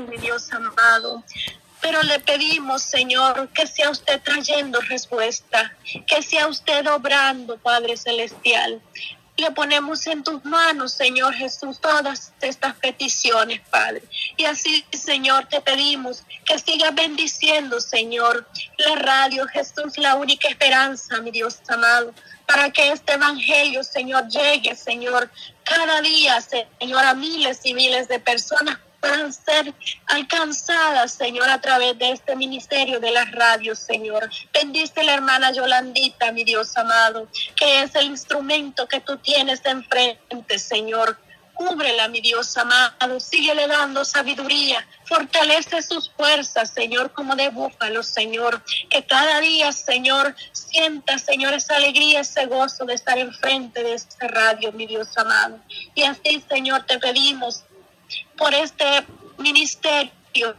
mi Dios amado. Pero le pedimos, Señor, que sea usted trayendo respuesta, que sea usted obrando, Padre Celestial. Le ponemos en tus manos, Señor Jesús, todas estas peticiones, Padre. Y así, Señor, te pedimos que sigas bendiciendo, Señor, la radio, Jesús, la única esperanza, mi Dios amado, para que este evangelio, Señor, llegue, Señor, cada día, Señor, a miles y miles de personas puedan ser alcanzadas, Señor, a través de este ministerio de las radios, Señor. Bendice la hermana Yolandita, mi Dios amado, que es el instrumento que tú tienes enfrente, Señor. Cúbrela, mi Dios amado, síguele dando sabiduría, fortalece sus fuerzas, Señor, como de búfalo, Señor. Que cada día, Señor, sienta, Señor, esa alegría, ese gozo de estar enfrente de este radio, mi Dios amado. Y así, Señor, te pedimos por este ministerio.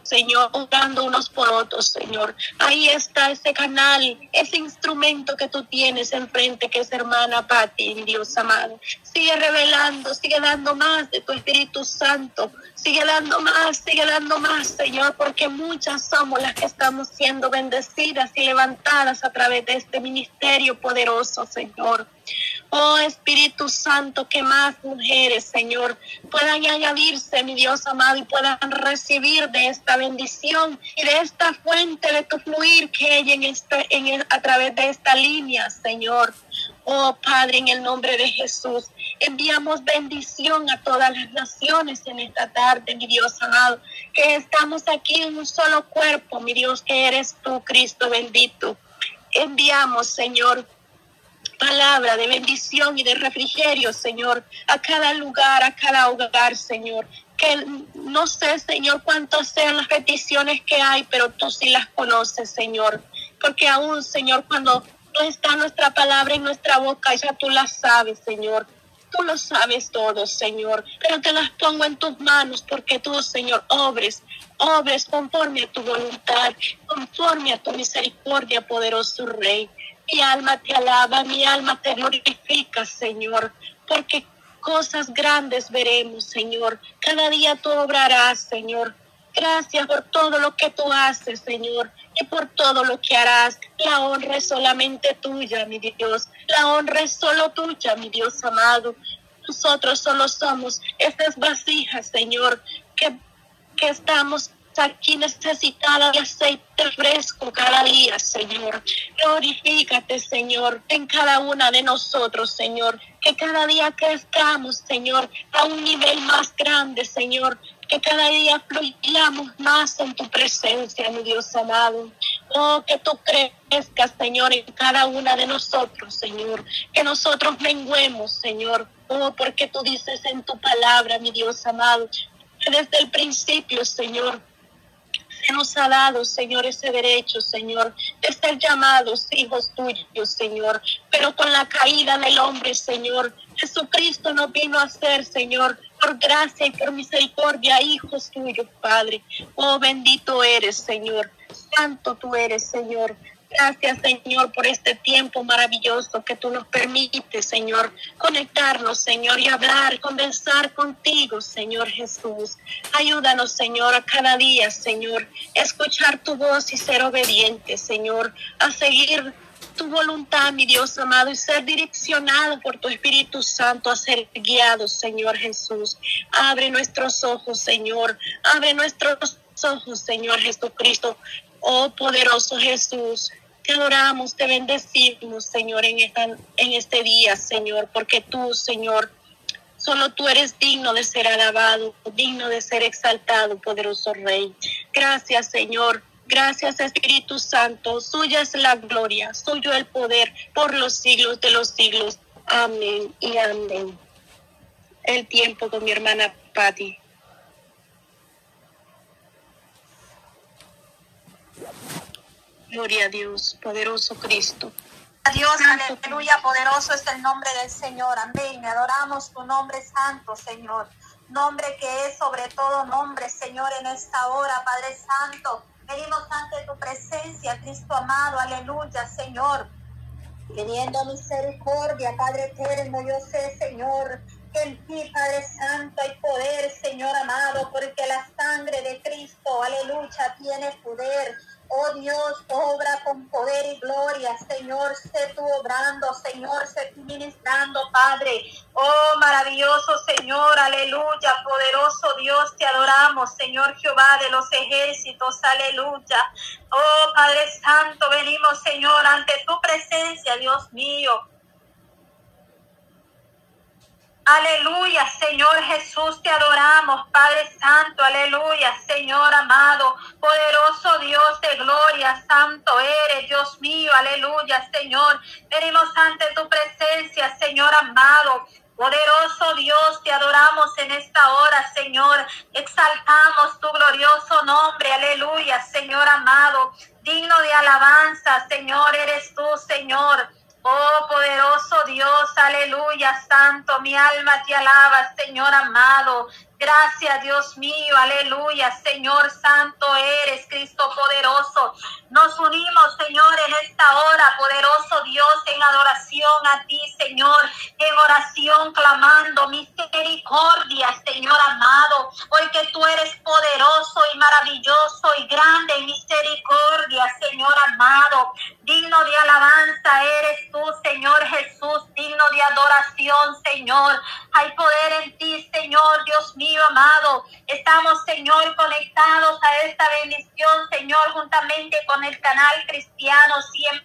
Señor, orando unos por otros, Señor. Ahí está ese canal, ese instrumento que tú tienes enfrente, que es hermana Pati, Dios amado. Sigue revelando, sigue dando más de tu Espíritu Santo. Sigue dando más, sigue dando más, Señor, porque muchas somos las que estamos siendo bendecidas y levantadas a través de este ministerio poderoso, Señor. Oh Espíritu Santo, que más mujeres, Señor, puedan añadirse, mi Dios amado, y puedan recibir de esta bendición y de esta fuente de tu fluir que hay en este, en a través de esta línea, Señor. Oh Padre, en el nombre de Jesús, enviamos bendición a todas las naciones en esta tarde, mi Dios amado, que estamos aquí en un solo cuerpo, mi Dios, que eres tú, Cristo bendito. Enviamos, Señor, palabra de bendición y de refrigerio, Señor, a cada lugar, a cada hogar, Señor. Que no sé, Señor, cuántas sean las peticiones que hay, pero tú sí las conoces, Señor. Porque aún, Señor, cuando no está nuestra palabra en nuestra boca, ya tú la sabes, Señor. Tú lo sabes todo, Señor, pero te las pongo en tus manos porque tú, Señor, obres, obres conforme a tu voluntad, conforme a tu misericordia, poderoso Rey. Mi alma te alaba, mi alma te glorifica, Señor, porque cosas grandes veremos, Señor. Cada día tú obrarás, Señor. Gracias por todo lo que tú haces, Señor, y por todo lo que harás. La honra es solamente tuya, mi Dios. La honra es solo tuya, mi Dios amado. Nosotros solo somos estas vasijas, Señor, que, que estamos aquí necesitada de aceite fresco cada día, Señor. Glorifícate, Señor, en cada una de nosotros, Señor. Que cada día crezcamos, Señor, a un nivel más grande, Señor. Que cada día fluyamos más en tu presencia, mi Dios amado. Oh, que tú crezcas, Señor, en cada una de nosotros, Señor. Que nosotros menguemos, Señor. Oh, porque tú dices en tu palabra, mi Dios amado, desde el principio, Señor, nos ha dado, Señor, ese derecho, Señor, de ser llamados hijos tuyos, Señor. Pero con la caída del hombre, Señor, Jesucristo nos vino a ser, Señor, por gracia y por misericordia, hijos tuyos, Padre. Oh, bendito eres, Señor. Santo tú eres, Señor. Gracias, Señor, por este tiempo maravilloso que tú nos permites, Señor, conectarnos, Señor, y hablar, conversar contigo, Señor Jesús. Ayúdanos, Señor, a cada día, Señor, escuchar tu voz y ser obedientes, Señor, a seguir tu voluntad, mi Dios amado, y ser direccionado por tu Espíritu Santo a ser guiado, Señor Jesús. Abre nuestros ojos, Señor. Abre nuestros ojos, Señor Jesucristo. Oh poderoso Jesús, te adoramos, te bendecimos, Señor, en, en este día, Señor, porque tú, Señor, solo tú eres digno de ser alabado, digno de ser exaltado, poderoso Rey. Gracias, Señor. Gracias, Espíritu Santo. Suya es la gloria, suyo el poder por los siglos de los siglos. Amén y amén. El tiempo con mi hermana Patti. Gloria a Dios, poderoso Cristo. Dios, aleluya, poderoso es el nombre del Señor. Amén. Adoramos tu nombre santo, Señor. Nombre que es sobre todo nombre, Señor, en esta hora, Padre Santo. Venimos ante tu presencia, Cristo amado. Aleluya, Señor. Pidiendo misericordia, Padre eterno, yo sé, Señor, en ti, Padre Santo, hay poder, Señor amado, porque la sangre de Cristo aleluya, tiene poder. Oh Dios, obra con poder y gloria. Señor, sé tú obrando, Señor, sé tú ministrando, Padre. Oh maravilloso Señor, aleluya. Poderoso Dios, te adoramos, Señor Jehová de los ejércitos, aleluya. Oh Padre Santo, venimos, Señor, ante tu presencia, Dios mío. Aleluya, Señor Jesús, te adoramos, Padre Santo, aleluya, Señor amado, poderoso Dios de gloria, santo eres, Dios mío, aleluya, Señor. Venimos ante tu presencia, Señor amado. Poderoso Dios, te adoramos en esta hora, Señor. Exaltamos tu glorioso nombre, aleluya, Señor amado. Digno de alabanza, Señor, eres tú, Señor. Oh poderoso Dios, aleluya, santo, mi alma te alaba, Señor amado. Gracias, Dios mío, aleluya, Señor Santo eres, Cristo poderoso. Nos unimos, Señor, en esta hora, poderoso Dios, en adoración a ti, Señor, en oración, clamando misericordia, Señor amado, porque tú eres poderoso y maravilloso y grande en misericordia, Señor amado. Digno de alabanza eres tú, Señor Señor. Hay poder en ti, Señor, Dios mío amado. Estamos, Señor, conectados a esta bendición, Señor, juntamente con el canal cristiano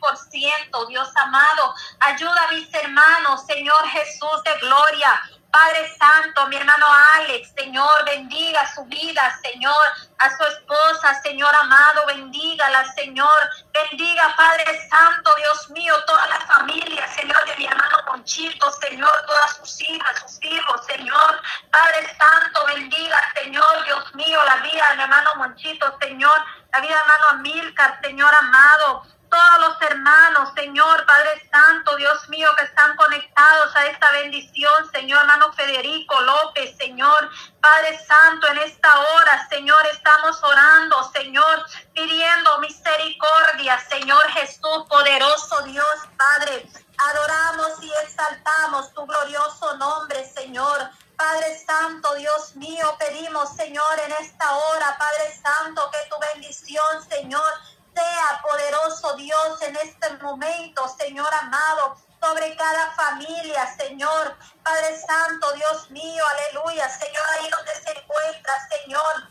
100%, Dios amado. Ayuda a mis hermanos, Señor Jesús de gloria. Padre Santo, mi hermano Alex, Señor, bendiga su vida, Señor, a su esposa, Señor amado, bendígala, Señor, bendiga, Padre Santo, Dios mío, toda la familia, Señor, de mi hermano Conchito, Señor, todas sus hijas, sus hijos, Señor, Padre Santo, bendiga, Señor, Dios mío, la vida de mi hermano Monchito, Señor, la vida de mi hermano Amilcar, Señor amado, todos los hermanos, Señor, Padre Santo, Dios mío, que están conectados a esta bendición, Señor, hermano Federico López, Señor, Padre Santo, en esta hora, Señor, estamos orando, Señor, pidiendo misericordia, Señor Jesús, poderoso Dios, Padre. Adoramos y exaltamos tu glorioso nombre, Señor. Padre Santo, Dios mío, pedimos, Señor, en esta hora, Padre Santo, que tu bendición, Señor, sea poderoso Dios en este momento, Señor amado, sobre cada familia, Señor. Padre Santo, Dios mío, aleluya, Señor, ahí donde se encuentra, Señor.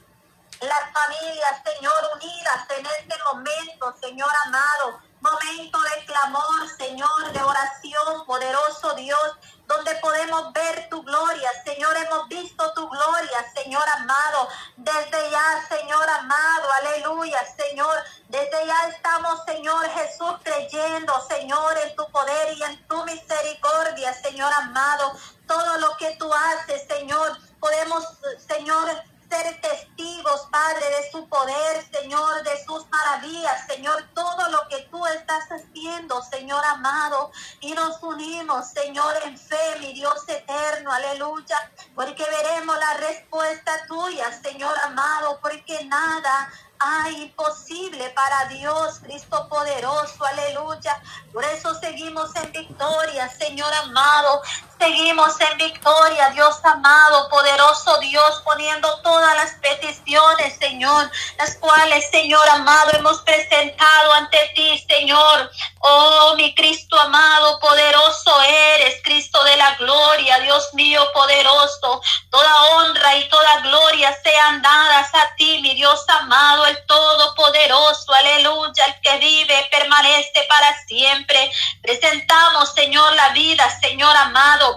Las familias, Señor, unidas en este momento, Señor amado. Momento de clamor, Señor, de oración, poderoso Dios donde podemos ver tu gloria. Señor, hemos visto tu gloria, Señor amado. Desde ya, Señor amado, aleluya, Señor. Desde ya estamos, Señor Jesús, creyendo, Señor, en tu poder y en tu misericordia, Señor amado. Todo lo que tú haces, Señor, podemos, Señor, ser testigos, Padre, de su poder, Señor, de sus maravillas, Señor, todo lo que estás haciendo, Señor amado, y nos unimos, Señor, en fe, mi Dios eterno, aleluya, porque veremos la respuesta tuya, Señor amado, porque nada hay imposible para Dios, Cristo poderoso, aleluya. Por eso seguimos en victoria, Señor amado. Seguimos en victoria, Dios amado, poderoso Dios, poniendo todas las peticiones, Señor, las cuales, Señor amado, hemos presentado ante ti, Señor. Oh, mi Cristo amado, poderoso eres, Cristo de la gloria, Dios mío, poderoso. Toda honra y toda gloria sean dadas a ti, mi Dios amado, el Todopoderoso, aleluya, el que vive, permanece para siempre. Presentamos, Señor, la vida, Señor amado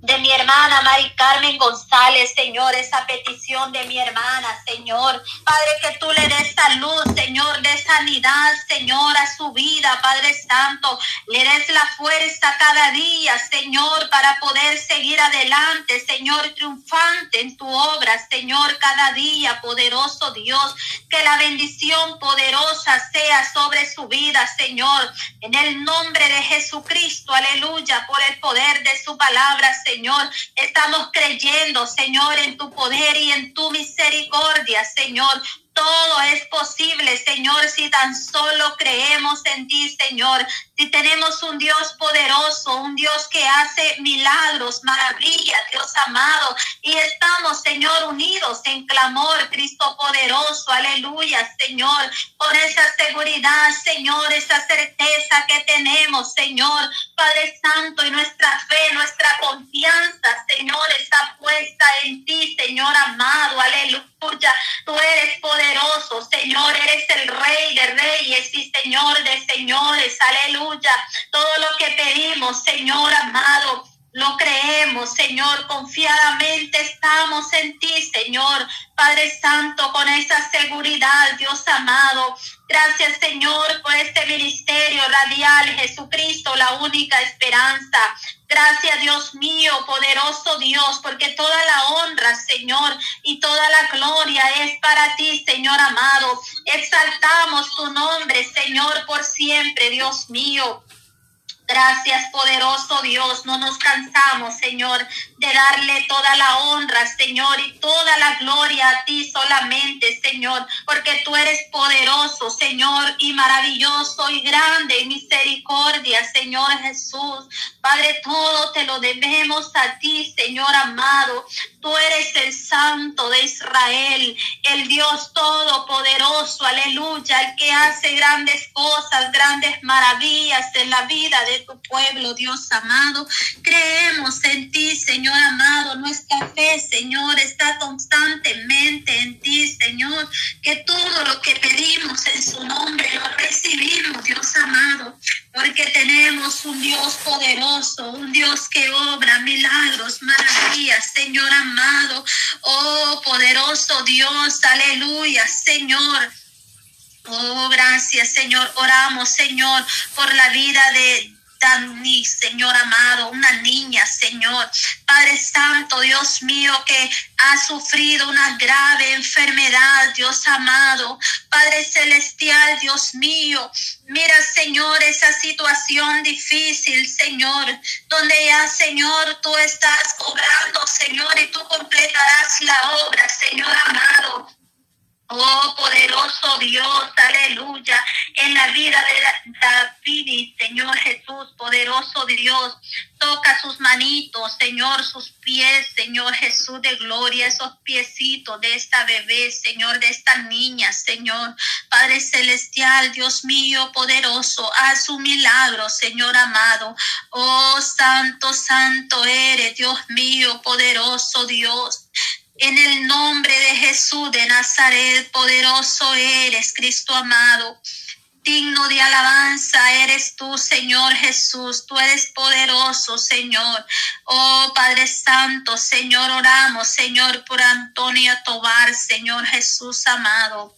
de mi hermana Mari Carmen González, Señor, esa petición de mi hermana, Señor. Padre, que tú le des salud, Señor, de sanidad, Señor, a su vida, Padre Santo. Le des la fuerza cada día, Señor, para poder seguir adelante, Señor, triunfante en tu obra, Señor, cada día, poderoso Dios. Que la bendición poderosa sea sobre su vida, Señor. En el nombre de Jesucristo, aleluya, por el poder de su palabra, Señor. Señor. Estamos creyendo, Señor, en tu poder y en tu misericordia, Señor Todo es posible, Señor, si tan solo creemos en ti, Señor. Si tenemos un Dios poderoso, un Dios que hace milagros, maravillas, Dios amado, y estamos, Señor, unidos en clamor, Cristo poderoso, aleluya, Señor, por esa seguridad, Señor, esa certeza que tenemos, Señor, Padre Santo, y nuestra fe, nuestra confianza, Señor, está puesta en ti, Señor amado, Tú eres poderoso, Señor, eres el Rey de Reyes y Señor de Señores, aleluya. Todo lo que pedimos, Señor amado, lo creemos, Señor, confiadamente estamos en ti, Señor. Padre Santo, con esa seguridad, Dios amado. Gracias, Señor, por este ministerio radial, Jesucristo, la única esperanza. Gracias, Dios mío, poderoso Dios, porque toda la honra, Señor, y toda la gloria es para ti, Señor amado. Exaltamos tu nombre, Señor, por siempre, Dios mío. Gracias, poderoso Dios. No nos cansamos, Señor, de darle toda la honra, Señor, y toda la gloria a ti solamente, Señor, porque tú eres poderoso, Señor, y maravilloso y grande en misericordia, Señor Jesús. Padre, todo te lo debemos a ti, Señor amado. Tú eres el Santo de Israel, el Dios todopoderoso, aleluya, el que hace grandes cosas, grandes maravillas en la vida de tu pueblo, Dios amado. Creemos en ti, Señor amado. Nuestra fe, Señor, está constantemente en ti, Señor. Que todo lo que pedimos en su nombre lo recibimos, Dios amado. Porque tenemos un Dios poderoso, un Dios que obra milagros, maravillas, Señor amado. Oh, poderoso Dios, aleluya, Señor. Oh, gracias, Señor. Oramos, Señor, por la vida de Dani, Señor amado, una niña, Señor. Padre Santo, Dios mío, que ha sufrido una grave enfermedad, Dios amado. Padre Celestial, Dios mío. Mira, Señor, esa situación difícil, Señor, donde ya, Señor, tú estás obrando, Señor, y tú completarás la obra, Señor amado. Oh, poderoso Dios, aleluya, en la vida de David, Señor Jesús, poderoso Dios, toca sus manitos, Señor, sus pies, Señor Jesús de gloria, esos piecitos de esta bebé, Señor, de esta niña, Señor, Padre Celestial, Dios mío, poderoso, haz un milagro, Señor amado. Oh, santo, santo eres, Dios mío, poderoso Dios. En el nombre de Jesús de Nazaret, poderoso eres, Cristo amado. Digno de alabanza eres tú, Señor Jesús. Tú eres poderoso, Señor. Oh Padre Santo, Señor, oramos, Señor, por Antonio Tobar, Señor Jesús amado.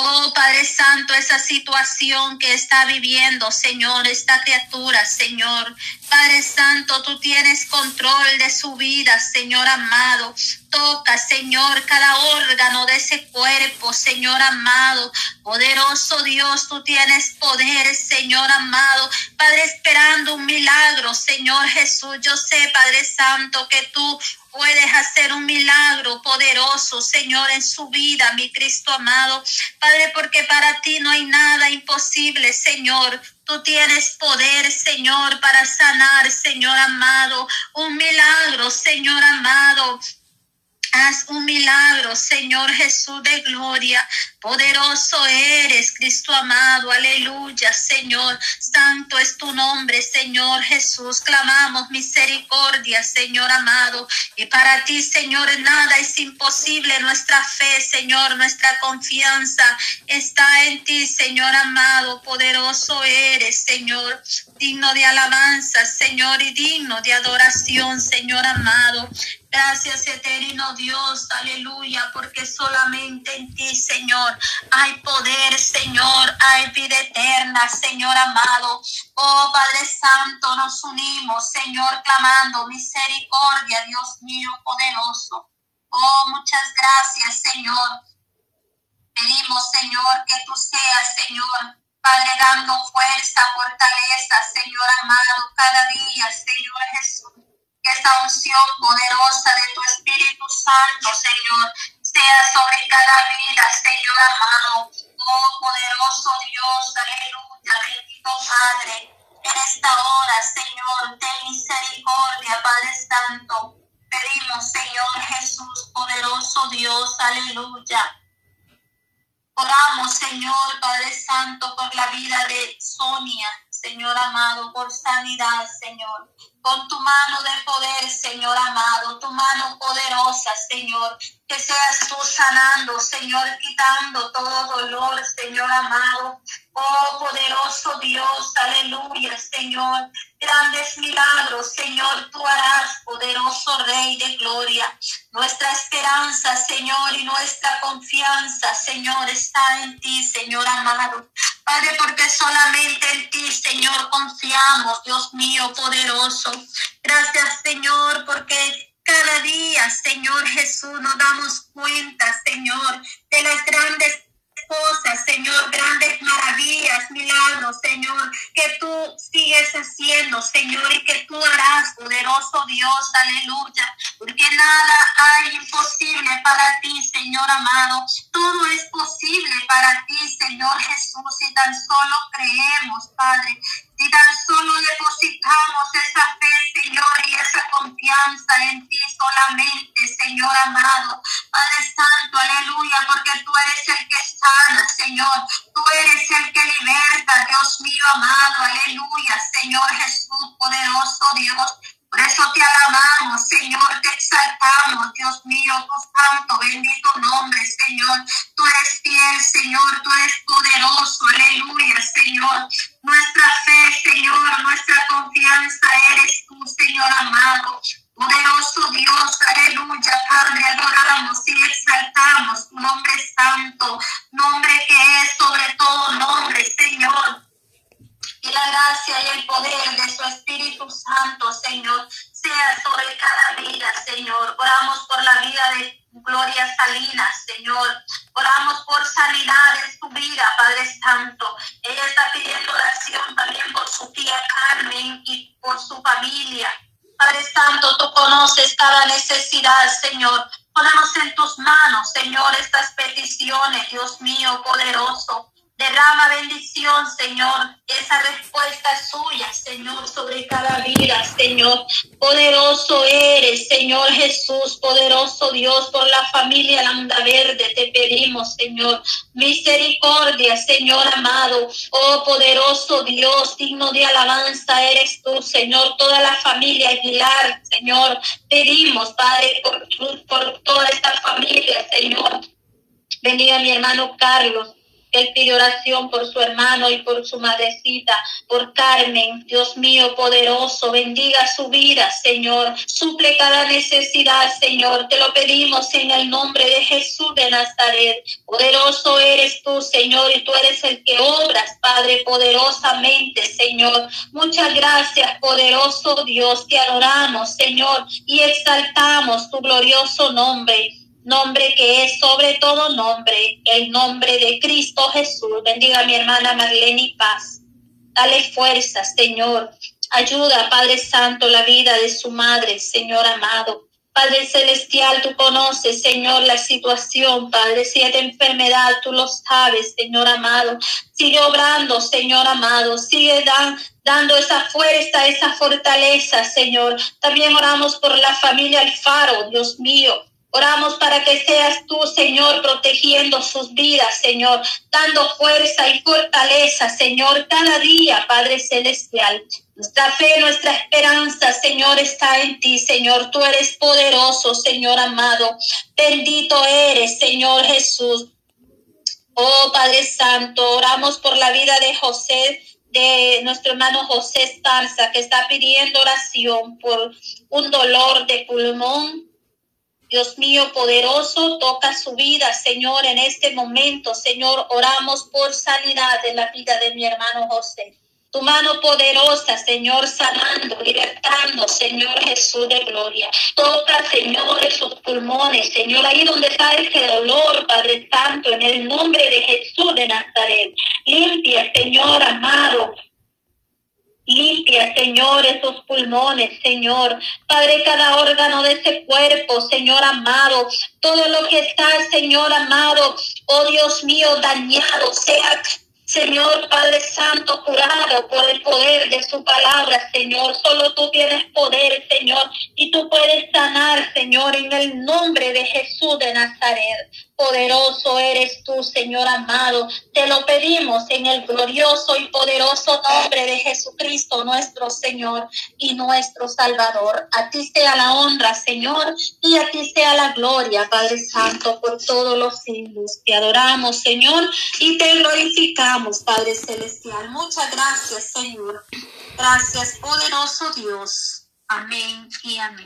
Oh Padre Santo, esa situación que está viviendo, Señor, esta criatura, Señor. Padre Santo, tú tienes control de su vida, Señor amado. Toca, Señor, cada órgano de ese cuerpo, Señor amado. Poderoso Dios, tú tienes poder, Señor amado. Padre, esperando un milagro, Señor Jesús. Yo sé, Padre Santo, que tú puedes hacer un milagro poderoso, Señor, en su vida, mi Cristo amado. Padre, porque para ti no hay nada imposible, Señor. Tú tienes poder, Señor, para sanar, Señor amado. Un milagro, Señor amado. Haz un milagro, Señor Jesús de gloria. Poderoso eres, Cristo amado. Aleluya, Señor. Santo es tu nombre, Señor Jesús. Clamamos misericordia, Señor amado. Y para ti, Señor, nada es imposible. Nuestra fe, Señor, nuestra confianza está en ti, Señor amado. Poderoso eres, Señor. Digno de alabanza, Señor, y digno de adoración, Señor amado. Gracias, eterno Dios, aleluya, porque solamente en ti, Señor, hay poder, Señor, hay vida eterna, Señor amado. Oh Padre Santo, nos unimos, Señor, clamando misericordia, Dios mío, poderoso. Oh, muchas gracias, Señor. Pedimos, Señor, que tú seas, Señor, Padre, dando fuerza, fortaleza, Señor amado, cada día, Señor Jesús esta unción poderosa de tu Espíritu Santo, Señor, sea sobre cada vida, Señor amado. Oh poderoso Dios, aleluya, bendito Padre. En esta hora, Señor, ten misericordia, Padre Santo. Pedimos, Señor Jesús, poderoso Dios, aleluya. Oramos, Señor Padre Santo, por la vida de Sonia, Señor amado, por sanidad, Señor. Con tu mano de poder, Señor amado, tu mano poderosa, Señor. Que seas tú sanando, Señor, quitando todo dolor, Señor amado. Oh poderoso Dios, aleluya, Señor. Grandes milagros, Señor, tú harás, poderoso Rey de gloria. Nuestra esperanza, Señor, y nuestra confianza, Señor, está en ti, Señor amado. Padre, porque solamente en ti, Señor, confiamos, Dios mío, poderoso. Gracias, Señor, porque cada día, Señor Jesús, nos damos cuenta, Señor, de las grandes cosas, Señor, grandes maravillas, milagros, Señor, que tú sigues haciendo, Señor, y que tú harás, poderoso Dios, aleluya, porque nada para ti, Señor amado, todo es posible para ti, Señor Jesús, y tan solo creemos, Padre, y tan solo depositamos esa fe, Señor, y esa confianza en ti solamente, Señor amado. Padre Santo, aleluya, porque tú eres el que sana, Señor. Tú eres el que liberta, Dios mío amado, aleluya, Señor Jesús, poderoso Dios. Por eso te alabamos, Señor, te exaltamos, Dios mío, tu santo, bendito nombre, Señor. Tú eres fiel, Señor, tú eres poderoso, aleluya, Señor. Nuestra fe, Señor, nuestra confianza eres tú, Señor amado. Poderoso Dios, aleluya, Padre, adoramos y exaltamos tu nombre santo, nombre que es sobre todo nombre, Señor y la gracia y el poder de su Espíritu Santo, Señor, sea sobre cada vida, Señor. Oramos por la vida de Gloria Salinas, Señor. Oramos por sanidad en su vida, Padre Santo. Ella está pidiendo oración también por su tía Carmen y por su familia. Padre Santo, tú conoces cada necesidad, Señor. Ponemos en tus manos, Señor, estas peticiones, Dios mío, poderoso. Derrama bendición, Señor. Esa respuesta es suya, Señor, sobre cada vida, Señor. Poderoso eres, Señor Jesús, poderoso Dios, por la familia Lambda Verde te pedimos, Señor. Misericordia, Señor amado. Oh, poderoso Dios, digno de alabanza eres tú, Señor. Toda la familia Aguilar, Señor. Pedimos, Padre, por, por toda esta familia, Señor. Bendiga mi hermano Carlos. Él pide oración por su hermano y por su madrecita, por Carmen. Dios mío poderoso, bendiga su vida, Señor. Suple cada necesidad, Señor. Te lo pedimos en el nombre de Jesús de Nazaret. Poderoso eres tú, Señor, y tú eres el que obras, Padre, poderosamente, Señor. Muchas gracias, poderoso Dios. Te adoramos, Señor, y exaltamos tu glorioso nombre nombre que es sobre todo nombre, el nombre de Cristo Jesús. Bendiga a mi hermana Marlene Paz. Dale fuerza, Señor. Ayuda, Padre Santo, la vida de su madre, Señor amado. Padre Celestial, tú conoces, Señor, la situación, Padre. Si es enfermedad, tú lo sabes, Señor amado. Sigue obrando, Señor amado. Sigue dando esa fuerza, esa fortaleza, Señor. También oramos por la familia Alfaro, Dios mío. Oramos para que seas tú, Señor, protegiendo sus vidas, Señor, dando fuerza y fortaleza, Señor, cada día, Padre Celestial. Nuestra fe, nuestra esperanza, Señor, está en ti, Señor. Tú eres poderoso, Señor amado. Bendito eres, Señor Jesús. Oh Padre Santo, oramos por la vida de José, de nuestro hermano José Esparza, que está pidiendo oración por un dolor de pulmón Dios mío poderoso, toca su vida, Señor, en este momento. Señor, oramos por sanidad en la vida de mi hermano José. Tu mano poderosa, Señor, sanando, libertando, Señor Jesús de gloria. Toca, Señor, esos pulmones, Señor, ahí donde está ese dolor, Padre Santo, en el nombre de Jesús de Nazaret. Limpia, Señor amado, Limpia, Señor, esos pulmones, Señor. Padre, cada órgano de ese cuerpo, Señor amado. Todo lo que está, Señor amado. Oh Dios mío, dañado sea Señor Padre Santo, curado por el poder de su palabra, Señor. Solo tú tienes poder, Señor, y tú puedes sanar, Señor, en el nombre de Jesús de Nazaret. Poderoso eres tú, Señor amado. Te lo pedimos en el glorioso y poderoso nombre de Jesucristo, nuestro Señor y nuestro Salvador. A ti sea la honra, Señor, y a ti sea la gloria, Padre Santo, por todos los siglos. Te adoramos, Señor, y te glorificamos, Padre Celestial. Muchas gracias, Señor. Gracias, poderoso Dios. Amén y amén.